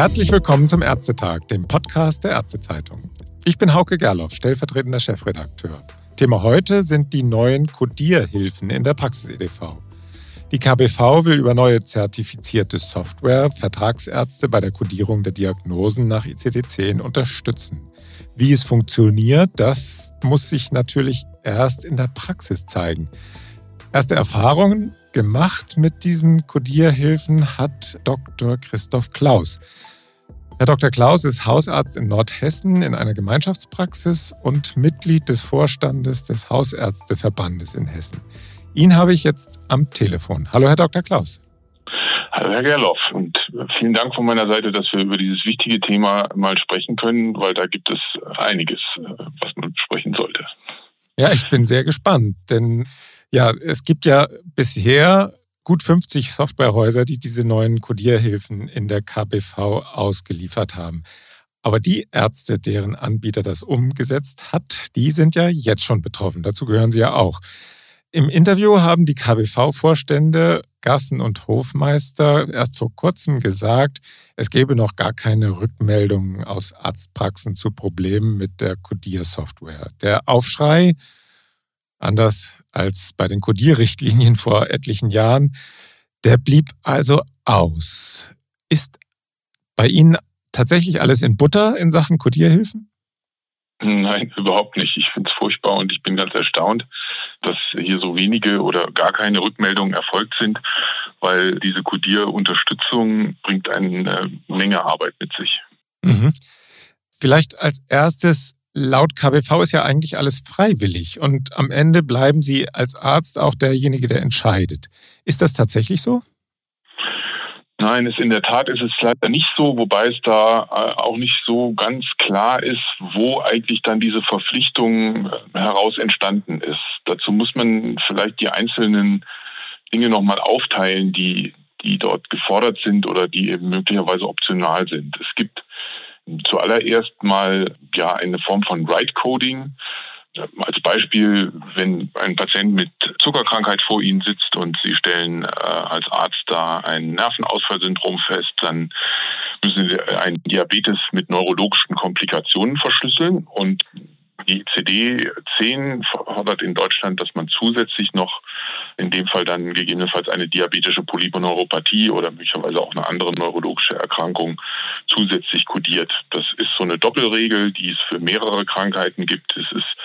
Herzlich willkommen zum Ärztetag, dem Podcast der Ärztezeitung. Ich bin Hauke Gerloff, stellvertretender Chefredakteur. Thema heute sind die neuen Codierhilfen in der Praxis-EDV. Die KBV will über neue zertifizierte Software Vertragsärzte bei der Kodierung der Diagnosen nach ICD-10 unterstützen. Wie es funktioniert, das muss sich natürlich erst in der Praxis zeigen. Erste Erfahrungen gemacht mit diesen Codierhilfen hat Dr. Christoph Klaus. Herr Dr. Klaus ist Hausarzt in Nordhessen in einer Gemeinschaftspraxis und Mitglied des Vorstandes des Hausärzteverbandes in Hessen. Ihn habe ich jetzt am Telefon. Hallo, Herr Dr. Klaus. Hallo, Herr Gerloff. Und vielen Dank von meiner Seite, dass wir über dieses wichtige Thema mal sprechen können, weil da gibt es einiges, was man besprechen sollte. Ja, ich bin sehr gespannt, denn ja, es gibt ja bisher gut 50 Softwarehäuser, die diese neuen Codierhilfen in der KBV ausgeliefert haben. Aber die Ärzte, deren Anbieter das umgesetzt hat, die sind ja jetzt schon betroffen. Dazu gehören sie ja auch. Im Interview haben die KBV-Vorstände Gassen und Hofmeister erst vor kurzem gesagt, es gäbe noch gar keine Rückmeldungen aus Arztpraxen zu Problemen mit der Codiersoftware. Der Aufschrei anders als bei den Codierrichtlinien vor etlichen Jahren. Der blieb also aus. Ist bei Ihnen tatsächlich alles in Butter in Sachen Codierhilfen? Nein, überhaupt nicht. Ich finde es furchtbar und ich bin ganz erstaunt, dass hier so wenige oder gar keine Rückmeldungen erfolgt sind, weil diese Codierunterstützung bringt eine Menge Arbeit mit sich. Mhm. Vielleicht als erstes laut KBV ist ja eigentlich alles freiwillig und am Ende bleiben Sie als Arzt auch derjenige, der entscheidet. Ist das tatsächlich so? Nein, es in der Tat ist es leider nicht so, wobei es da äh, auch nicht so ganz klar ist, wo eigentlich dann diese Verpflichtung äh, heraus entstanden ist. Dazu muss man vielleicht die einzelnen Dinge nochmal aufteilen, die, die dort gefordert sind oder die eben möglicherweise optional sind. Es gibt zuallererst mal ja eine Form von Right Coding. Als Beispiel, wenn ein Patient mit Zuckerkrankheit vor Ihnen sitzt und Sie stellen äh, als Arzt da ein Nervenausfallsyndrom fest, dann müssen Sie einen Diabetes mit neurologischen Komplikationen verschlüsseln und die ICD-10 fordert in Deutschland, dass man zusätzlich noch in dem Fall dann gegebenenfalls eine diabetische Polyponeuropathie oder möglicherweise auch eine andere neurologische Erkrankung zusätzlich kodiert. Das ist so eine Doppelregel, die es für mehrere Krankheiten gibt. Es ist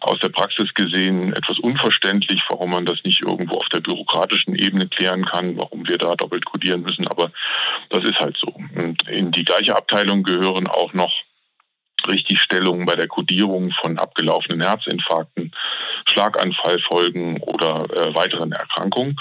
aus der Praxis gesehen etwas unverständlich, warum man das nicht irgendwo auf der bürokratischen Ebene klären kann, warum wir da doppelt kodieren müssen. Aber das ist halt so. Und in die gleiche Abteilung gehören auch noch Richtigstellungen bei der Kodierung von abgelaufenen Herzinfarkten, Schlaganfallfolgen oder äh, weiteren Erkrankungen.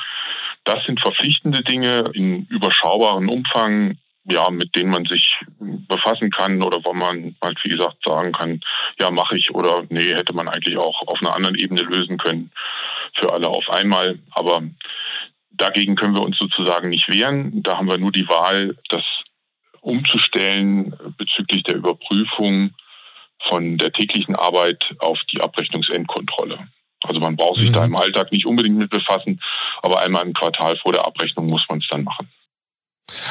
Das sind verpflichtende Dinge in überschaubarem Umfang, ja, mit denen man sich befassen kann oder wo man halt, wie gesagt, sagen kann, ja, mache ich oder nee, hätte man eigentlich auch auf einer anderen Ebene lösen können für alle auf einmal. Aber dagegen können wir uns sozusagen nicht wehren. Da haben wir nur die Wahl, das umzustellen bezüglich der Überprüfung von der täglichen Arbeit auf die Abrechnungsendkontrolle. Also man braucht sich mhm. da im Alltag nicht unbedingt mit befassen, aber einmal im Quartal vor der Abrechnung muss man es dann machen.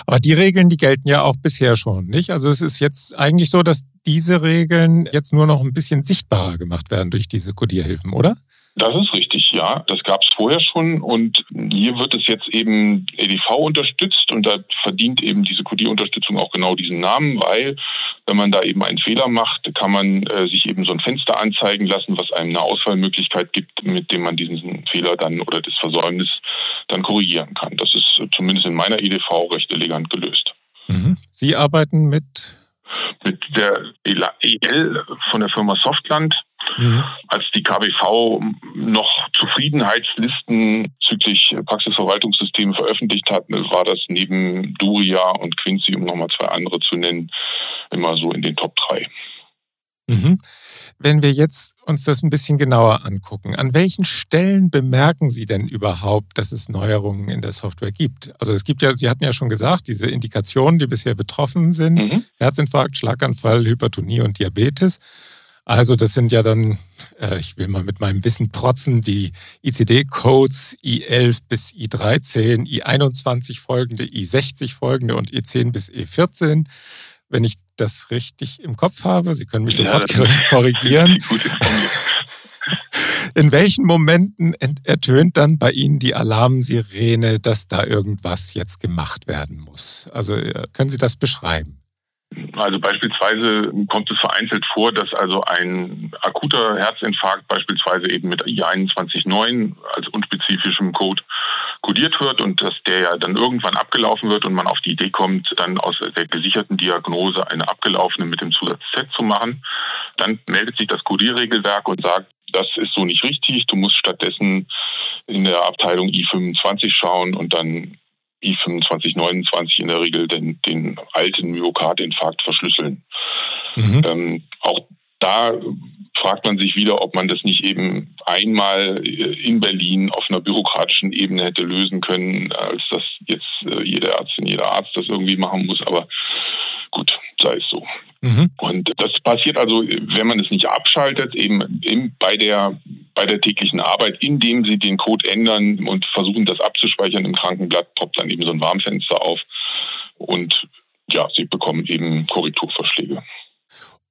Aber die Regeln, die gelten ja auch bisher schon, nicht? Also es ist jetzt eigentlich so, dass diese Regeln jetzt nur noch ein bisschen sichtbarer gemacht werden durch diese Codierhilfen, oder? Das ist richtig, ja. Das gab es vorher schon und hier wird es jetzt eben EDV unterstützt und da verdient eben diese Codierunterstützung auch genau diesen Namen, weil wenn man da eben einen Fehler macht, kann man äh, sich eben so ein Fenster anzeigen lassen, was einem eine Auswahlmöglichkeit gibt, mit dem man diesen Fehler dann oder das Versäumnis dann korrigieren kann. Das ist zumindest in meiner EDV recht elegant gelöst. Mhm. Sie arbeiten mit mit der EL von der Firma Softland Mhm. Als die KBV noch Zufriedenheitslisten bezüglich Praxisverwaltungssysteme veröffentlicht hat, war das neben Duria und Quincy, um nochmal zwei andere zu nennen, immer so in den Top 3. Mhm. Wenn wir jetzt uns das ein bisschen genauer angucken, an welchen Stellen bemerken Sie denn überhaupt, dass es Neuerungen in der Software gibt? Also es gibt ja, Sie hatten ja schon gesagt, diese Indikationen, die bisher betroffen sind, mhm. Herzinfarkt, Schlaganfall, Hypertonie und Diabetes. Also das sind ja dann, äh, ich will mal mit meinem Wissen protzen, die ICD-Codes I11 bis I13, I21 folgende, I60 folgende und E10 bis E14. Wenn ich das richtig im Kopf habe, Sie können mich ja, sofort korrigieren. In welchen Momenten ertönt dann bei Ihnen die Alarmsirene, dass da irgendwas jetzt gemacht werden muss? Also äh, können Sie das beschreiben? Also beispielsweise kommt es vereinzelt vor, dass also ein akuter Herzinfarkt beispielsweise eben mit I21.9 als unspezifischem Code kodiert wird und dass der ja dann irgendwann abgelaufen wird und man auf die Idee kommt, dann aus der gesicherten Diagnose eine abgelaufene mit dem Zusatz Z zu machen. Dann meldet sich das Kodierregelwerk und sagt, das ist so nicht richtig, du musst stattdessen in der Abteilung I25 schauen und dann I2529 in der Regel den, den alten Myokardinfarkt verschlüsseln. Mhm. Ähm, auch da fragt man sich wieder, ob man das nicht eben einmal in Berlin auf einer bürokratischen Ebene hätte lösen können, als dass jetzt äh, jede Ärztin, jeder Arzt das irgendwie machen muss. Aber gut, sei es so. Mhm. Und das passiert also, wenn man es nicht abschaltet, eben bei der bei der täglichen Arbeit, indem sie den Code ändern und versuchen, das abzuspeichern im Krankenblatt, poppt dann eben so ein Warnfenster auf und ja, sie bekommen eben Korrekturvorschläge.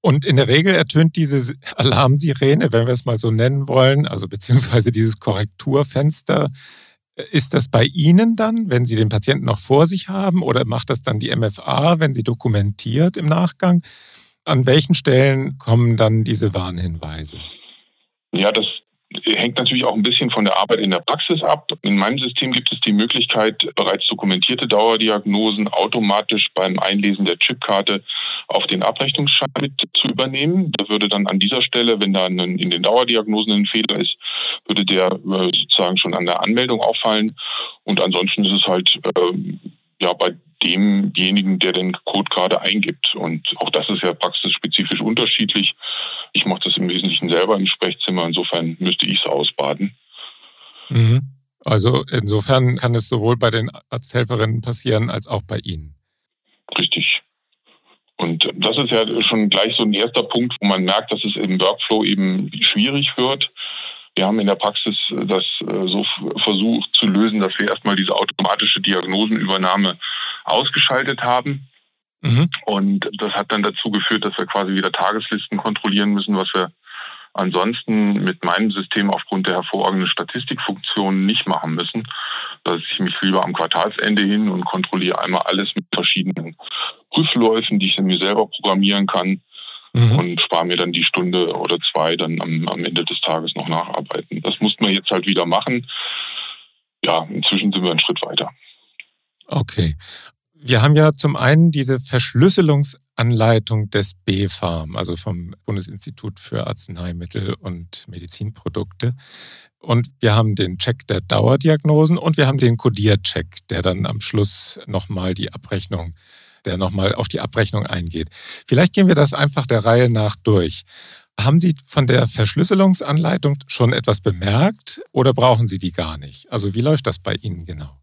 Und in der Regel ertönt diese Alarmsirene, wenn wir es mal so nennen wollen, also beziehungsweise dieses Korrekturfenster, ist das bei Ihnen dann, wenn Sie den Patienten noch vor sich haben, oder macht das dann die MFA, wenn sie dokumentiert im Nachgang? An welchen Stellen kommen dann diese Warnhinweise? Ja, das hängt natürlich auch ein bisschen von der Arbeit in der Praxis ab. In meinem System gibt es die Möglichkeit, bereits dokumentierte Dauerdiagnosen automatisch beim Einlesen der Chipkarte auf den Abrechnungsschein mit zu übernehmen. Da würde dann an dieser Stelle, wenn da in den Dauerdiagnosen ein Fehler ist, würde der äh, sozusagen schon an der Anmeldung auffallen. Und ansonsten ist es halt äh, ja bei demjenigen, der den Code gerade eingibt. Und auch das ist ja praxisspezifisch unterschiedlich. Ich mache das im Wesentlichen selber im Sprechzimmer. Insofern müsste ich es ausbaden. Mhm. Also insofern kann es sowohl bei den Arzthelferinnen passieren als auch bei Ihnen. Richtig. Und das ist ja schon gleich so ein erster Punkt, wo man merkt, dass es im Workflow eben schwierig wird. Wir haben in der Praxis das äh, so versucht zu lösen, dass wir erstmal diese automatische Diagnosenübernahme ausgeschaltet haben. Mhm. Und das hat dann dazu geführt, dass wir quasi wieder Tageslisten kontrollieren müssen, was wir ansonsten mit meinem System aufgrund der hervorragenden Statistikfunktionen nicht machen müssen. Dass ich mich lieber am Quartalsende hin und kontrolliere einmal alles mit verschiedenen Prüfläufen, die ich mir selber programmieren kann mhm. und spare mir dann die Stunde oder zwei dann am, am Ende des Tages noch nacharbeiten. Das mussten wir jetzt halt wieder machen. Ja, inzwischen sind wir einen Schritt weiter. Okay. Wir haben ja zum einen diese Verschlüsselungsanleitung des BfArM, also vom Bundesinstitut für Arzneimittel und Medizinprodukte. Und wir haben den Check der Dauerdiagnosen und wir haben den Codiercheck, der dann am Schluss nochmal die Abrechnung, der nochmal auf die Abrechnung eingeht. Vielleicht gehen wir das einfach der Reihe nach durch. Haben Sie von der Verschlüsselungsanleitung schon etwas bemerkt oder brauchen Sie die gar nicht? Also wie läuft das bei Ihnen genau?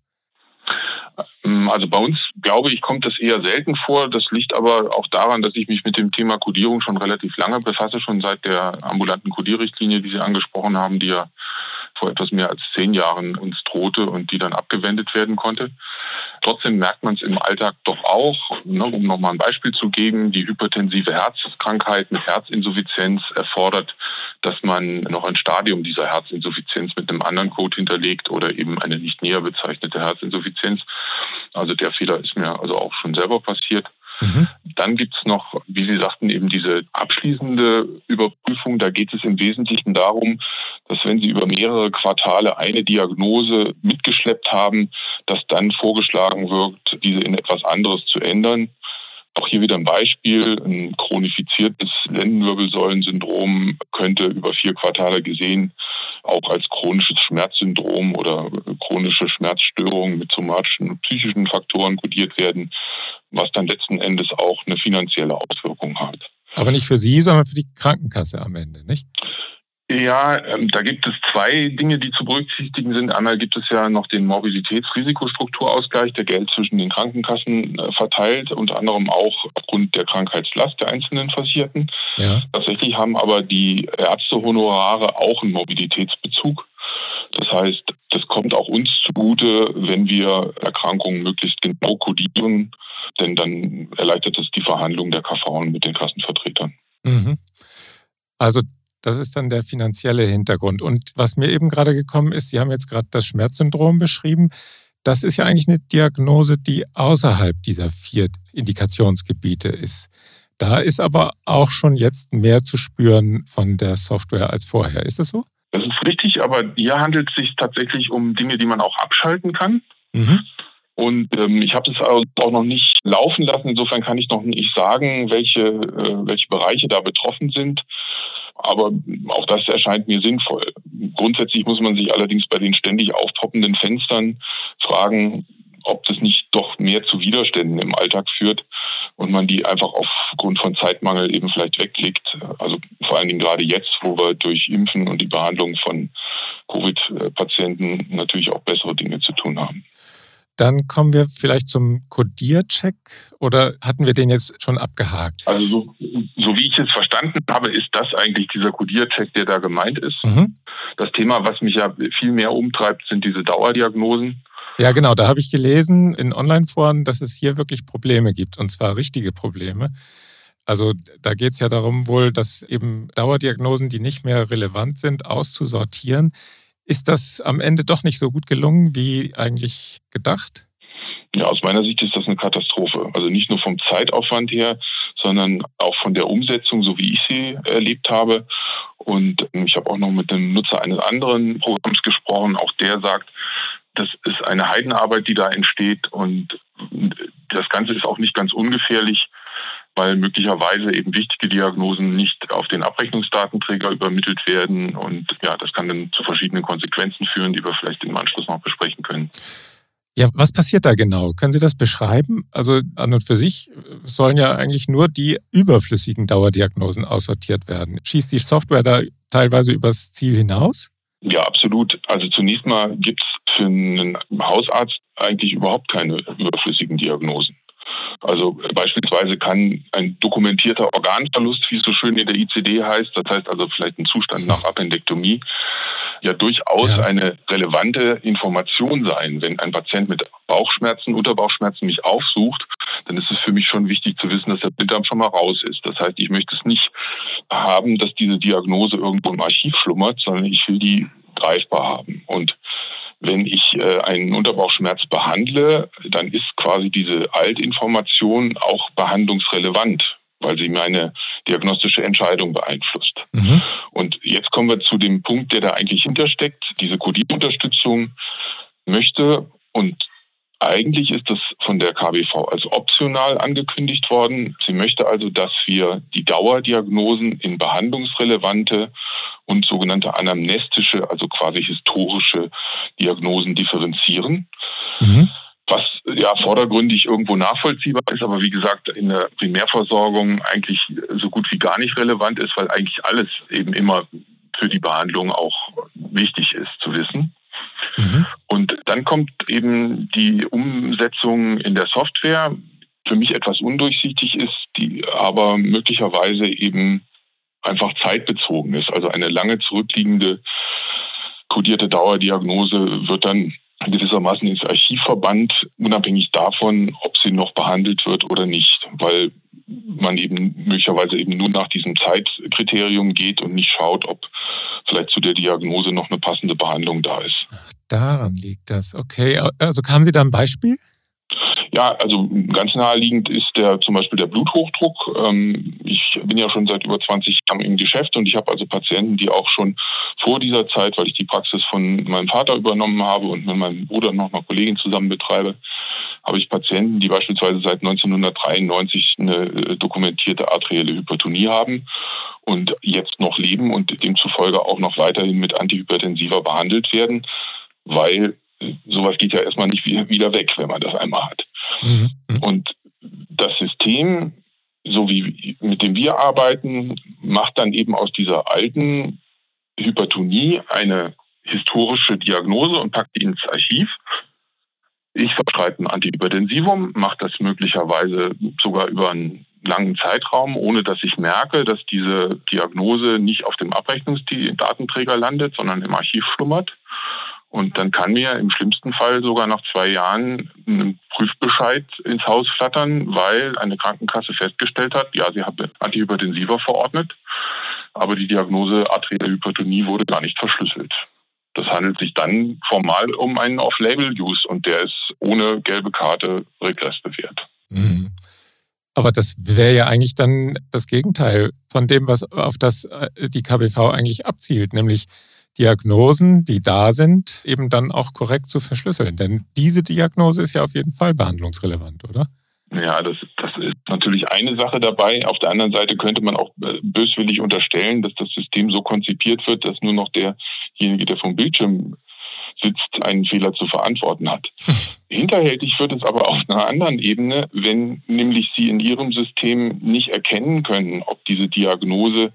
Ähm, also bei uns, glaube ich, kommt das eher selten vor. Das liegt aber auch daran, dass ich mich mit dem Thema Codierung schon relativ lange befasse, schon seit der ambulanten Codierrichtlinie, die Sie angesprochen haben, die ja vor etwas mehr als zehn Jahren uns drohte und die dann abgewendet werden konnte. Trotzdem merkt man es im Alltag doch auch, ne, um nochmal ein Beispiel zu geben, die hypertensive Herzkrankheit mit Herzinsuffizienz erfordert, dass man noch ein Stadium dieser Herzinsuffizienz mit einem anderen Code hinterlegt oder eben eine nicht näher bezeichnete Herzinsuffizienz. Also der Fehler ist mir also auch schon selber passiert. Mhm. Dann gibt es noch, wie Sie sagten, eben diese abschließende Überprüfung. Da geht es im Wesentlichen darum, dass wenn Sie über mehrere Quartale eine Diagnose mitgeschleppt haben, dass dann vorgeschlagen wird, diese in etwas anderes zu ändern. Auch hier wieder ein Beispiel. Ein chronifiziertes Lendenwirbelsäulensyndrom könnte über vier Quartale gesehen auch als chronisches Schmerzsyndrom oder chronische Schmerzstörung mit somatischen und psychischen Faktoren kodiert werden, was dann letzten Endes auch eine finanzielle Auswirkung hat. Aber nicht für Sie, sondern für die Krankenkasse am Ende, nicht? Ja, ähm, da gibt es zwei Dinge, die zu berücksichtigen sind. Einmal gibt es ja noch den Mobilitätsrisikostrukturausgleich, der Geld zwischen den Krankenkassen äh, verteilt, unter anderem auch aufgrund der Krankheitslast der einzelnen Versicherten. Ja. Tatsächlich haben aber die Ärztehonorare auch einen Mobilitätsbezug. Das heißt, das kommt auch uns zugute, wenn wir Erkrankungen möglichst genau kodieren, denn dann erleichtert es die Verhandlungen der KV mit den Kassenvertretern. Mhm. Also das ist dann der finanzielle Hintergrund. Und was mir eben gerade gekommen ist, Sie haben jetzt gerade das Schmerzsyndrom beschrieben. Das ist ja eigentlich eine Diagnose, die außerhalb dieser vier Indikationsgebiete ist. Da ist aber auch schon jetzt mehr zu spüren von der Software als vorher. Ist das so? Das ist richtig, aber hier handelt es sich tatsächlich um Dinge, die man auch abschalten kann. Mhm. Und ähm, ich habe es auch noch nicht laufen lassen. Insofern kann ich noch nicht sagen, welche, äh, welche Bereiche da betroffen sind. Aber auch das erscheint mir sinnvoll. Grundsätzlich muss man sich allerdings bei den ständig aufpoppenden Fenstern fragen, ob das nicht doch mehr zu Widerständen im Alltag führt und man die einfach aufgrund von Zeitmangel eben vielleicht wegklickt. Also vor allen Dingen gerade jetzt, wo wir durch Impfen und die Behandlung von Covid-Patienten natürlich auch bessere Dinge zu tun haben. Dann kommen wir vielleicht zum Codiercheck oder hatten wir den jetzt schon abgehakt? Also so, so wie ich es verstanden habe, ist das eigentlich dieser Codiercheck, der da gemeint ist. Mhm. Das Thema, was mich ja viel mehr umtreibt, sind diese Dauerdiagnosen. Ja, genau. Da habe ich gelesen in Online-Foren, dass es hier wirklich Probleme gibt und zwar richtige Probleme. Also da geht es ja darum wohl, dass eben Dauerdiagnosen, die nicht mehr relevant sind, auszusortieren. Ist das am Ende doch nicht so gut gelungen wie eigentlich gedacht? Ja, aus meiner Sicht ist das eine Katastrophe. Also nicht nur vom Zeitaufwand her, sondern auch von der Umsetzung, so wie ich sie erlebt habe. Und ich habe auch noch mit dem Nutzer eines anderen Programms gesprochen. Auch der sagt, das ist eine Heidenarbeit, die da entsteht. Und das Ganze ist auch nicht ganz ungefährlich, weil möglicherweise eben wichtige Diagnosen nicht auf den Abrechnungsdatenträger übermittelt werden. Und ja, das kann dann zu verschiedenen Konsequenzen führen, die wir vielleicht im Anschluss noch besprechen können. Ja, was passiert da genau? Können Sie das beschreiben? Also an und für sich sollen ja eigentlich nur die überflüssigen Dauerdiagnosen aussortiert werden. Schießt die Software da teilweise übers Ziel hinaus? Ja, absolut. Also zunächst mal gibt es für einen Hausarzt eigentlich überhaupt keine überflüssigen Diagnosen. Also beispielsweise kann ein dokumentierter Organverlust, wie es so schön in der ICD heißt, das heißt also vielleicht ein Zustand nach Appendektomie, ja durchaus ja. eine relevante Information sein. Wenn ein Patient mit Bauchschmerzen, Unterbauchschmerzen mich aufsucht, dann ist es für mich schon wichtig zu wissen, dass der Blinddarm schon mal raus ist. Das heißt, ich möchte es nicht haben, dass diese Diagnose irgendwo im Archiv schlummert, sondern ich will die greifbar haben. Und wenn ich äh, einen Unterbauchschmerz behandle, dann ist quasi diese Altinformation auch behandlungsrelevant, weil sie meine diagnostische Entscheidung beeinflusst. Mhm. Und jetzt kommen wir zu dem Punkt, der da eigentlich hintersteckt. Diese Codierunterstützung möchte und eigentlich ist das von der KBV als optional angekündigt worden. Sie möchte also, dass wir die Dauerdiagnosen in behandlungsrelevante und sogenannte anamnestische, also quasi historische Diagnosen differenzieren. Mhm. Was ja vordergründig irgendwo nachvollziehbar ist, aber wie gesagt in der Primärversorgung eigentlich so gut wie gar nicht relevant ist, weil eigentlich alles eben immer für die Behandlung auch wichtig ist zu wissen. Mhm. Und dann kommt eben die Umsetzung in der Software, für mich etwas undurchsichtig ist, die aber möglicherweise eben einfach zeitbezogen ist. Also eine lange zurückliegende kodierte Dauerdiagnose wird dann gewissermaßen ins Archiv verbannt, unabhängig davon, ob sie noch behandelt wird oder nicht, weil man eben möglicherweise eben nur nach diesem Zeitkriterium geht und nicht schaut, ob vielleicht zu der Diagnose noch eine passende Behandlung da ist. Ach, daran liegt das. Okay, also haben Sie da ein Beispiel? Ja, also ganz naheliegend ist der zum Beispiel der Bluthochdruck. Ähm, ich bin ja schon seit über 20 Jahren im Geschäft und ich habe also Patienten, die auch schon vor dieser Zeit, weil ich die Praxis von meinem Vater übernommen habe und mit meinem Bruder noch mal Kollegin zusammen betreibe, habe ich Patienten, die beispielsweise seit 1993 eine äh, dokumentierte arterielle Hypertonie haben und jetzt noch leben und demzufolge auch noch weiterhin mit Antihypertensiva behandelt werden, weil sowas geht ja erstmal nicht wieder weg, wenn man das einmal hat. Mhm. Und das System, so wie mit dem wir arbeiten, macht dann eben aus dieser alten Hypertonie eine historische Diagnose und packt die ins Archiv. Ich verschreibe ein Antihypertensivum, mache das möglicherweise sogar über einen langen Zeitraum, ohne dass ich merke, dass diese Diagnose nicht auf dem Abrechnungsdatenträger landet, sondern im Archiv schlummert. Und dann kann mir im schlimmsten Fall sogar nach zwei Jahren ein Prüfbescheid ins Haus flattern, weil eine Krankenkasse festgestellt hat, ja, sie hat Antihypertensiva verordnet, aber die Diagnose arterielle Hypertonie wurde gar nicht verschlüsselt. Das handelt sich dann formal um einen Off-Label-Use und der ist ohne gelbe Karte regressbewehrt. Mhm. Aber das wäre ja eigentlich dann das Gegenteil von dem, was auf das äh, die KBV eigentlich abzielt, nämlich Diagnosen, die da sind, eben dann auch korrekt zu verschlüsseln. Denn diese Diagnose ist ja auf jeden Fall behandlungsrelevant, oder? Ja, das, das ist natürlich eine Sache dabei. Auf der anderen Seite könnte man auch äh, böswillig unterstellen, dass das System so konzipiert wird, dass nur noch derjenige, der vom Bildschirm sitzt, einen Fehler zu verantworten hat. Hinterhältig wird es aber auf einer anderen Ebene, wenn nämlich Sie in Ihrem System nicht erkennen können, ob diese Diagnose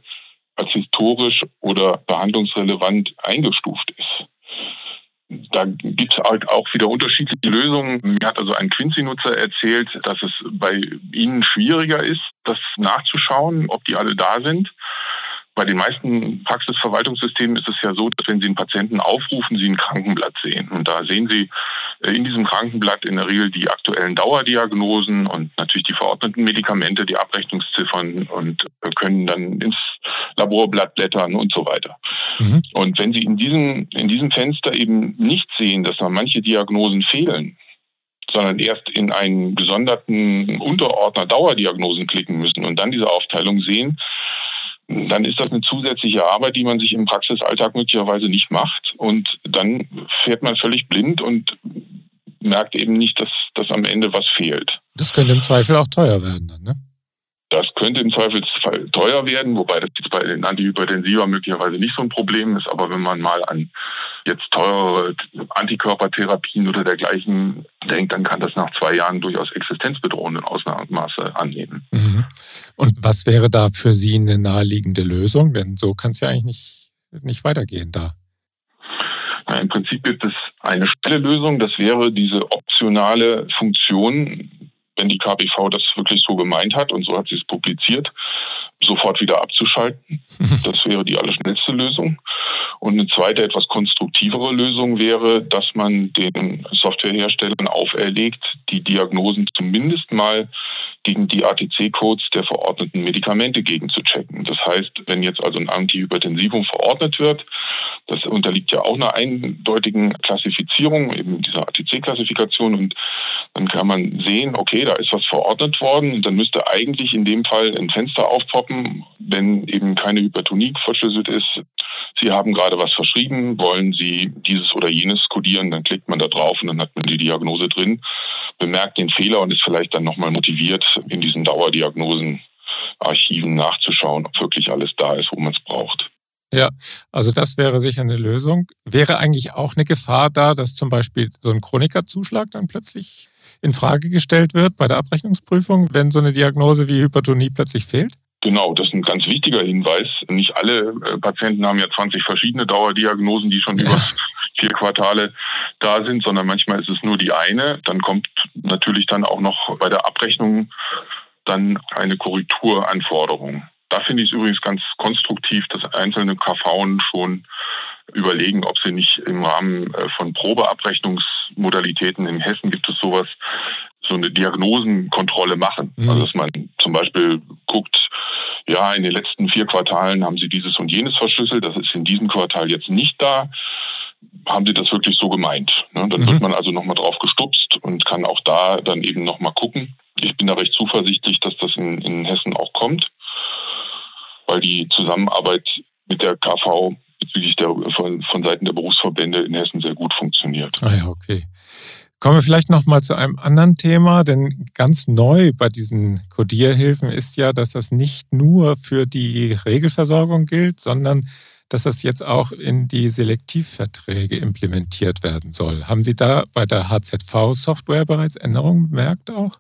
als historisch oder behandlungsrelevant eingestuft ist. Da gibt es halt auch wieder unterschiedliche Lösungen. Mir hat also ein Quincy-Nutzer erzählt, dass es bei ihnen schwieriger ist, das nachzuschauen, ob die alle da sind. Bei den meisten Praxisverwaltungssystemen ist es ja so, dass wenn Sie einen Patienten aufrufen, Sie ein Krankenblatt sehen. Und da sehen Sie äh, in diesem Krankenblatt in der Regel die aktuellen Dauerdiagnosen und natürlich die verordneten Medikamente, die Abrechnungsziffern und äh, können dann ins Laborblatt blättern und so weiter. Mhm. Und wenn Sie in diesem, in diesem Fenster eben nicht sehen, dass da manche Diagnosen fehlen, sondern erst in einen gesonderten Unterordner Dauerdiagnosen klicken müssen und dann diese Aufteilung sehen, dann ist das eine zusätzliche Arbeit, die man sich im Praxisalltag möglicherweise nicht macht. Und dann fährt man völlig blind und merkt eben nicht, dass, dass am Ende was fehlt. Das könnte im Zweifel auch teuer werden dann, ne? Das könnte im Zweifelsfall teuer werden, wobei das jetzt bei den Antihypertensiva möglicherweise nicht so ein Problem ist. Aber wenn man mal an jetzt teure Antikörpertherapien oder dergleichen denkt, dann kann das nach zwei Jahren durchaus existenzbedrohenden Ausmaße annehmen. Mhm. Und was wäre da für Sie eine naheliegende Lösung? Denn so kann es ja eigentlich nicht, nicht weitergehen da. Na, Im Prinzip gibt es eine schnelle Lösung. Das wäre diese optionale Funktion, wenn die KBV das wirklich so gemeint hat und so hat sie es publiziert, sofort wieder abzuschalten. Das wäre die allerschnellste Lösung. Und eine zweite, etwas konstruktivere Lösung wäre, dass man den Softwareherstellern auferlegt, die Diagnosen zumindest mal gegen die ATC-Codes der verordneten Medikamente gegenzuchecken. Das heißt, wenn jetzt also ein Antihypertensivum verordnet wird, das unterliegt ja auch einer eindeutigen Klassifizierung, eben dieser ATC-Klassifikation. Und dann kann man sehen, okay, da ist was verordnet worden. Dann müsste eigentlich in dem Fall ein Fenster aufpoppen, wenn eben keine Hypertonie verschlüsselt ist. Sie haben gerade was verschrieben, wollen Sie dieses oder jenes kodieren, dann klickt man da drauf und dann hat man die Diagnose drin, bemerkt den Fehler und ist vielleicht dann nochmal motiviert, in diesen Dauerdiagnosen Archiven nachzuschauen, ob wirklich alles da ist, wo man es braucht. Ja, also das wäre sicher eine Lösung. Wäre eigentlich auch eine Gefahr da, dass zum Beispiel so ein Chronikerzuschlag dann plötzlich in Frage gestellt wird bei der Abrechnungsprüfung, wenn so eine Diagnose wie Hypertonie plötzlich fehlt? Genau, das ist ein ganz wichtiger Hinweis. Nicht alle äh, Patienten haben ja 20 verschiedene Dauerdiagnosen, die schon über vier Quartale da sind, sondern manchmal ist es nur die eine. Dann kommt natürlich dann auch noch bei der Abrechnung dann eine Korrekturanforderung. Da finde ich es übrigens ganz konstruktiv, dass einzelne KVen schon überlegen, ob sie nicht im Rahmen äh, von Probeabrechnungsmodalitäten in Hessen gibt es sowas, so eine Diagnosenkontrolle machen. Mhm. Also dass man zum Beispiel guckt, ja, in den letzten vier Quartalen haben sie dieses und jenes verschlüsselt, das ist in diesem Quartal jetzt nicht da. Haben sie das wirklich so gemeint? Ne? Dann mhm. wird man also nochmal drauf gestupst und kann auch da dann eben nochmal gucken. Ich bin da recht zuversichtlich, dass das in, in Hessen auch kommt, weil die Zusammenarbeit mit der KV bezüglich der, von, von Seiten der Berufsverbände in Hessen sehr gut funktioniert. Ah ja, okay. Kommen wir vielleicht noch mal zu einem anderen Thema, denn ganz neu bei diesen Codierhilfen ist ja, dass das nicht nur für die Regelversorgung gilt, sondern dass das jetzt auch in die Selektivverträge implementiert werden soll. Haben Sie da bei der HZV-Software bereits Änderungen bemerkt auch?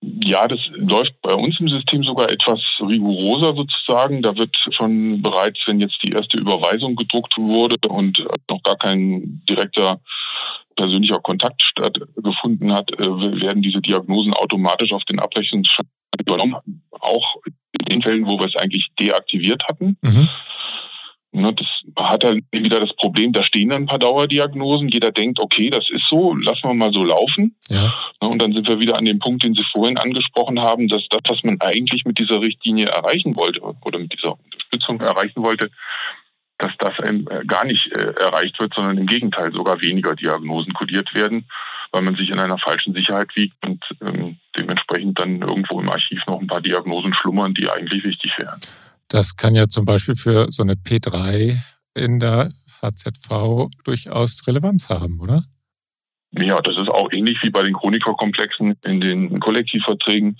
Ja, das läuft bei uns im System sogar etwas rigoroser sozusagen. Da wird schon bereits, wenn jetzt die erste Überweisung gedruckt wurde und noch gar kein direkter persönlicher Kontakt stattgefunden hat, äh, werden diese Diagnosen automatisch auf den Abrechnungsschein übernommen. Auch in den Fällen, wo wir es eigentlich deaktiviert hatten. Mhm. Ne, das hat halt wieder das Problem, da stehen dann ein paar Dauerdiagnosen. Jeder denkt, okay, das ist so, lassen wir mal so laufen. Ja. Ne, und dann sind wir wieder an dem Punkt, den Sie vorhin angesprochen haben, dass das, was man eigentlich mit dieser Richtlinie erreichen wollte oder mit dieser Unterstützung erreichen wollte, dass das gar nicht äh, erreicht wird, sondern im Gegenteil sogar weniger Diagnosen kodiert werden, weil man sich in einer falschen Sicherheit wiegt und ähm, dementsprechend dann irgendwo im Archiv noch ein paar Diagnosen schlummern, die eigentlich wichtig wären. Das kann ja zum Beispiel für so eine P3 in der HZV durchaus Relevanz haben, oder? Ja, das ist auch ähnlich wie bei den Chronikerkomplexen in den Kollektivverträgen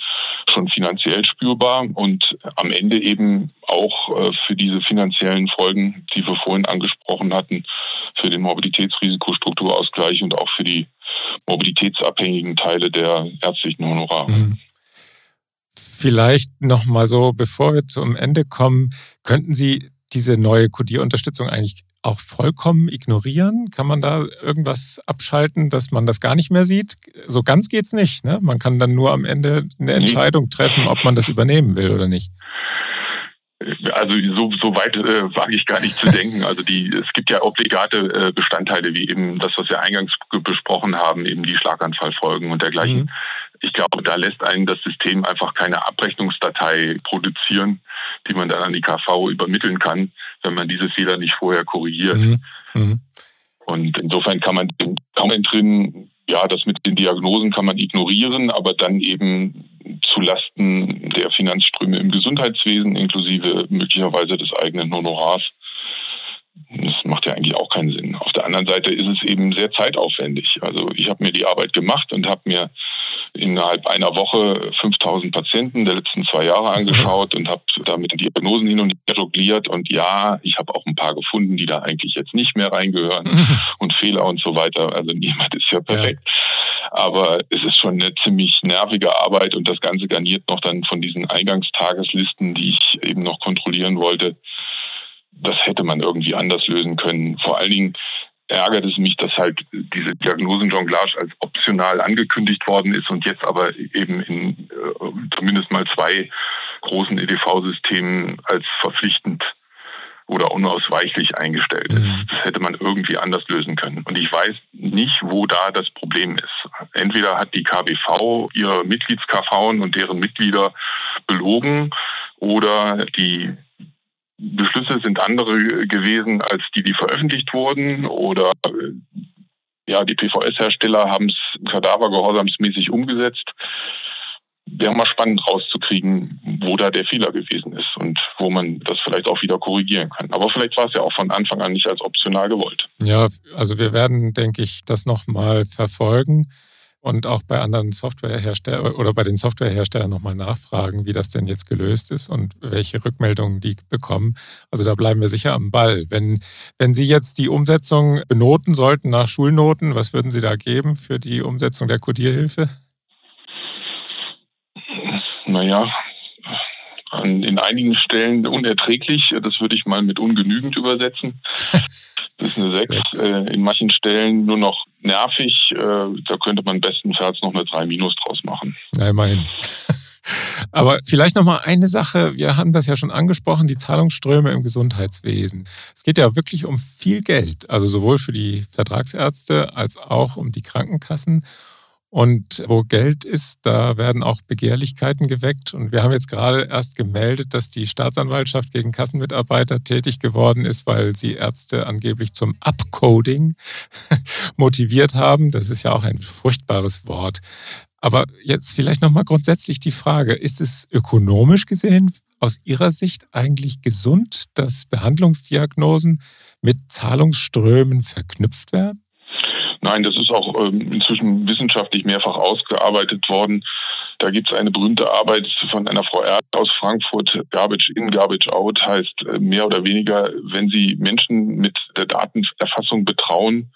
schon finanziell spürbar und am Ende eben auch äh, für diese finanziellen Folgen, die wir vorhin angesprochen hatten, für den Mobilitätsrisikostrukturausgleich und auch für die mobilitätsabhängigen Teile der ärztlichen Honorare. Mhm. Vielleicht noch mal so, bevor wir zum Ende kommen, könnten Sie diese neue Codierunterstützung eigentlich auch vollkommen ignorieren? Kann man da irgendwas abschalten, dass man das gar nicht mehr sieht? So ganz geht's nicht. Ne? Man kann dann nur am Ende eine Entscheidung treffen, ob man das übernehmen will oder nicht. Also so, so weit äh, wage ich gar nicht zu denken. Also die, es gibt ja obligate äh, Bestandteile wie eben das, was wir eingangs besprochen haben, eben die Schlaganfallfolgen und dergleichen. Mhm. Ich glaube, da lässt einen das System einfach keine Abrechnungsdatei produzieren, die man dann an die KV übermitteln kann, wenn man diese Fehler nicht vorher korrigiert. Mhm. Mhm. Und insofern kann man den Comment drin, ja, das mit den Diagnosen kann man ignorieren, aber dann eben zu Lasten der Finanzströme im Gesundheitswesen, inklusive möglicherweise des eigenen Honorars. Das macht ja eigentlich auch keinen Sinn. Auf der anderen Seite ist es eben sehr zeitaufwendig. Also ich habe mir die Arbeit gemacht und habe mir innerhalb einer Woche 5000 Patienten der letzten zwei Jahre angeschaut und habe damit die Diagnosen hin und her jongliert. Und ja, ich habe auch ein paar gefunden, die da eigentlich jetzt nicht mehr reingehören und Fehler und so weiter. Also niemand ist ja perfekt. Ja. Aber es ist schon eine ziemlich nervige Arbeit und das Ganze garniert noch dann von diesen Eingangstageslisten, die ich eben noch kontrollieren wollte. Das hätte man irgendwie anders lösen können. Vor allen Dingen ärgert es mich, dass halt diese Diagnosenjonglage als optional angekündigt worden ist und jetzt aber eben in äh, zumindest mal zwei großen EDV-Systemen als verpflichtend oder unausweichlich eingestellt ist. Mhm. Das hätte man irgendwie anders lösen können. Und ich weiß nicht, wo da das Problem ist. Entweder hat die KBV ihre Mitglieds-KV und deren Mitglieder belogen oder die Beschlüsse sind andere gewesen als die, die veröffentlicht wurden oder äh, ja, die PVS-Hersteller haben es kadavergehorsamsmäßig umgesetzt. Wäre mal spannend rauszukriegen, wo da der Fehler gewesen ist und wo man das vielleicht auch wieder korrigieren kann. Aber vielleicht war es ja auch von Anfang an nicht als optional gewollt. Ja, also wir werden, denke ich, das nochmal verfolgen und auch bei anderen Softwareherstellern oder bei den Softwareherstellern nochmal nachfragen, wie das denn jetzt gelöst ist und welche Rückmeldungen die bekommen. Also da bleiben wir sicher am Ball. Wenn, wenn Sie jetzt die Umsetzung benoten sollten nach Schulnoten, was würden Sie da geben für die Umsetzung der Codierhilfe? Naja, in einigen Stellen unerträglich. Das würde ich mal mit ungenügend übersetzen. Das ist eine 6. Äh, in manchen Stellen nur noch nervig. Äh, da könnte man bestenfalls noch eine 3 minus draus machen. Na, immerhin. Aber vielleicht noch mal eine Sache. Wir haben das ja schon angesprochen, die Zahlungsströme im Gesundheitswesen. Es geht ja wirklich um viel Geld, also sowohl für die Vertragsärzte als auch um die Krankenkassen. Und wo Geld ist, da werden auch Begehrlichkeiten geweckt. Und wir haben jetzt gerade erst gemeldet, dass die Staatsanwaltschaft gegen Kassenmitarbeiter tätig geworden ist, weil sie Ärzte angeblich zum Upcoding motiviert haben. Das ist ja auch ein furchtbares Wort. Aber jetzt vielleicht nochmal grundsätzlich die Frage, ist es ökonomisch gesehen aus Ihrer Sicht eigentlich gesund, dass Behandlungsdiagnosen mit Zahlungsströmen verknüpft werden? Nein, das ist auch ähm, inzwischen wissenschaftlich mehrfach ausgearbeitet worden. Da gibt es eine berühmte Arbeit von einer Frau Erd aus Frankfurt, Garbage in, Garbage out, heißt äh, mehr oder weniger, wenn Sie Menschen mit der Datenerfassung betrauen,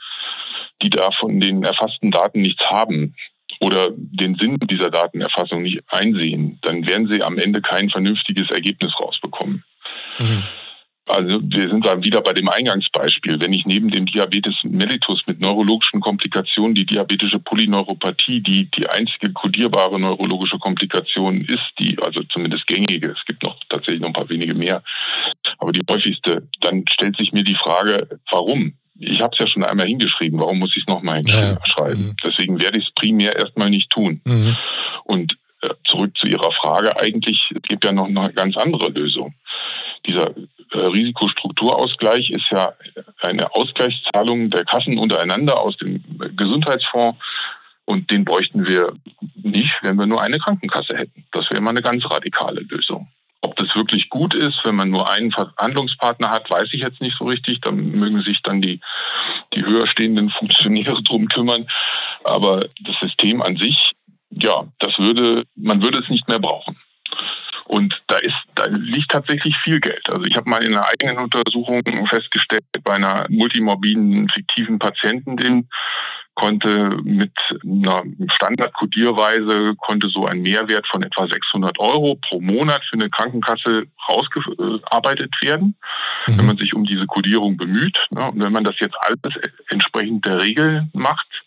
die da von den erfassten Daten nichts haben oder den Sinn dieser Datenerfassung nicht einsehen, dann werden sie am Ende kein vernünftiges Ergebnis rausbekommen. Mhm. Also wir sind dann wieder bei dem Eingangsbeispiel. Wenn ich neben dem Diabetes mellitus mit neurologischen Komplikationen die diabetische Polyneuropathie, die die einzige kodierbare neurologische Komplikation ist, die also zumindest gängige, es gibt noch tatsächlich noch ein paar wenige mehr, aber die häufigste, dann stellt sich mir die Frage, warum? Ich habe es ja schon einmal hingeschrieben, warum muss ich es nochmal hinschreiben? Ja. Mhm. Deswegen werde ich es primär erstmal nicht tun. Mhm. Und zurück zu Ihrer Frage, eigentlich gibt ja noch eine ganz andere Lösung. Dieser äh, Risikostrukturausgleich ist ja eine Ausgleichszahlung der Kassen untereinander aus dem Gesundheitsfonds. Und den bräuchten wir nicht, wenn wir nur eine Krankenkasse hätten. Das wäre mal eine ganz radikale Lösung. Ob das wirklich gut ist, wenn man nur einen Verhandlungspartner hat, weiß ich jetzt nicht so richtig. Da mögen sich dann die, die höher Funktionäre drum kümmern. Aber das System an sich, ja, das würde, man würde es nicht mehr brauchen. Und da ist, da liegt tatsächlich viel Geld. Also ich habe mal in einer eigenen Untersuchung festgestellt, bei einer multimorbiden fiktiven Patienten, den konnte mit einer Standardkodierweise konnte so ein Mehrwert von etwa 600 Euro pro Monat für eine Krankenkasse rausgearbeitet werden, mhm. wenn man sich um diese Kodierung bemüht. Ne? Und wenn man das jetzt alles entsprechend der Regel macht,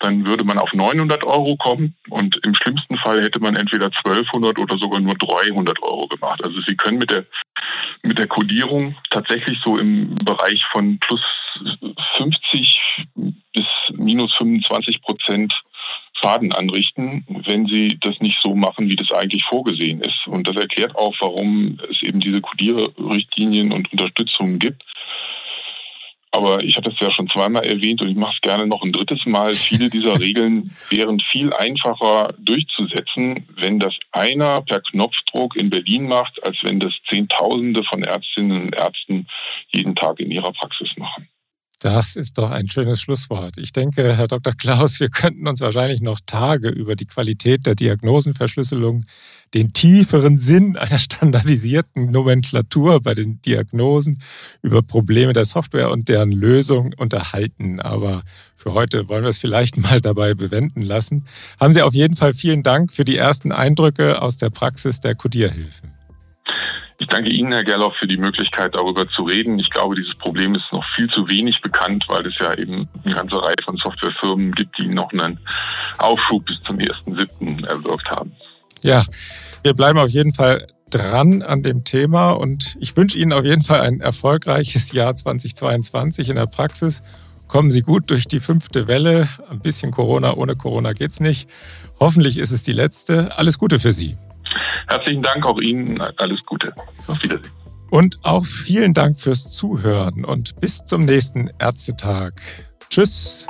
dann würde man auf 900 Euro kommen und im schlimmsten Fall hätte man entweder 1200 oder sogar nur 300 Euro gemacht. Also Sie können mit der, mit der Kodierung tatsächlich so im Bereich von plus 50 bis minus 25 Prozent Schaden anrichten, wenn sie das nicht so machen, wie das eigentlich vorgesehen ist. Und das erklärt auch, warum es eben diese Kodierrichtlinien und Unterstützungen gibt. Aber ich hatte es ja schon zweimal erwähnt und ich mache es gerne noch ein drittes Mal. Viele dieser Regeln wären viel einfacher durchzusetzen, wenn das einer per Knopfdruck in Berlin macht, als wenn das Zehntausende von Ärztinnen und Ärzten jeden Tag in ihrer Praxis machen. Das ist doch ein schönes Schlusswort. Ich denke, Herr Dr. Klaus, wir könnten uns wahrscheinlich noch Tage über die Qualität der Diagnosenverschlüsselung, den tieferen Sinn einer standardisierten Nomenklatur bei den Diagnosen, über Probleme der Software und deren Lösung unterhalten. Aber für heute wollen wir es vielleicht mal dabei bewenden lassen. Haben Sie auf jeden Fall vielen Dank für die ersten Eindrücke aus der Praxis der Codierhilfen. Ich danke Ihnen, Herr Gerloff, für die Möglichkeit, darüber zu reden. Ich glaube, dieses Problem ist noch viel zu wenig bekannt, weil es ja eben eine ganze Reihe von Softwarefirmen gibt, die noch einen Aufschub bis zum 1.7. erwirkt haben. Ja, wir bleiben auf jeden Fall dran an dem Thema und ich wünsche Ihnen auf jeden Fall ein erfolgreiches Jahr 2022 in der Praxis. Kommen Sie gut durch die fünfte Welle. Ein bisschen Corona, ohne Corona geht's nicht. Hoffentlich ist es die letzte. Alles Gute für Sie. Herzlichen Dank auch Ihnen. Alles Gute. Auf Wiedersehen. Und auch vielen Dank fürs Zuhören und bis zum nächsten Ärztetag. Tschüss.